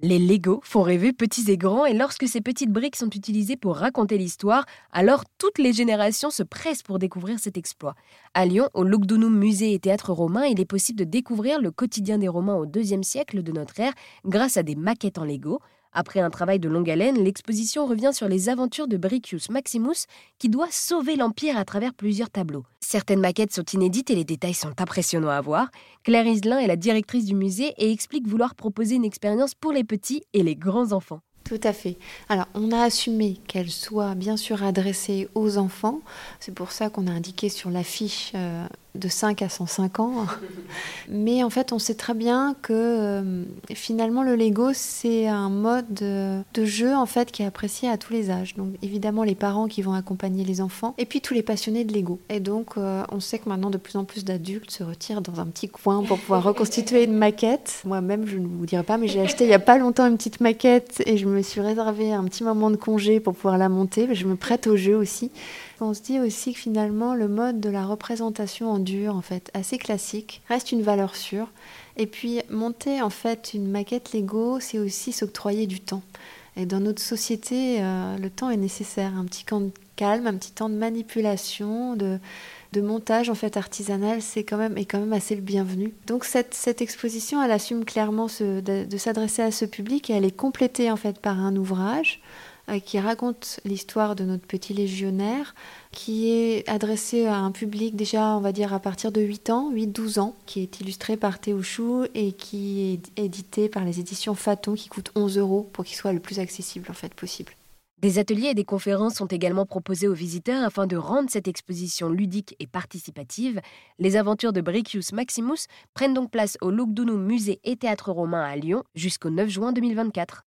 Les Lego font rêver petits et grands et lorsque ces petites briques sont utilisées pour raconter l'histoire, alors toutes les générations se pressent pour découvrir cet exploit. À Lyon, au Lugdunum Musée et Théâtre Romain, il est possible de découvrir le quotidien des Romains au IIe siècle de notre ère grâce à des maquettes en Lego. Après un travail de longue haleine, l'exposition revient sur les aventures de Bricius Maximus qui doit sauver l'Empire à travers plusieurs tableaux. Certaines maquettes sont inédites et les détails sont impressionnants à voir. Claire Iselin est la directrice du musée et explique vouloir proposer une expérience pour les petits et les grands enfants. Tout à fait. Alors, on a assumé qu'elle soit bien sûr adressée aux enfants. C'est pour ça qu'on a indiqué sur l'affiche euh, de 5 à 105 ans. Mais en fait, on sait très bien que euh, finalement, le Lego, c'est un mode de jeu en fait qui est apprécié à tous les âges. Donc, évidemment, les parents qui vont accompagner les enfants et puis tous les passionnés de Lego. Et donc, euh, on sait que maintenant, de plus en plus d'adultes se retirent dans un petit coin pour pouvoir reconstituer une maquette. Moi-même, je ne vous dirai pas, mais j'ai acheté il n'y a pas longtemps une petite maquette et je me suis réservé un petit moment de congé pour pouvoir la monter. Je me prête au jeu aussi. On se dit aussi que finalement le mode de la représentation en dur, en fait, assez classique, reste une valeur sûre. Et puis monter en fait une maquette Lego, c'est aussi s'octroyer du temps. Et dans notre société, euh, le temps est nécessaire. Un petit temps de calme, un petit temps de manipulation, de, montage en fait artisanal, c'est quand même est quand même assez le bienvenu. Donc cette, exposition, elle assume clairement de, de s'adresser à ce public et elle est complétée en fait par un ouvrage qui raconte l'histoire de notre petit légionnaire, qui est adressé à un public déjà, on va dire, à partir de 8 ans, 8-12 ans, qui est illustré par Théo Chou et qui est édité par les éditions Faton, qui coûte 11 euros pour qu'il soit le plus accessible en fait possible. Des ateliers et des conférences sont également proposés aux visiteurs afin de rendre cette exposition ludique et participative. Les aventures de Bricius Maximus prennent donc place au Lugdunum Musée et Théâtre Romain à Lyon jusqu'au 9 juin 2024.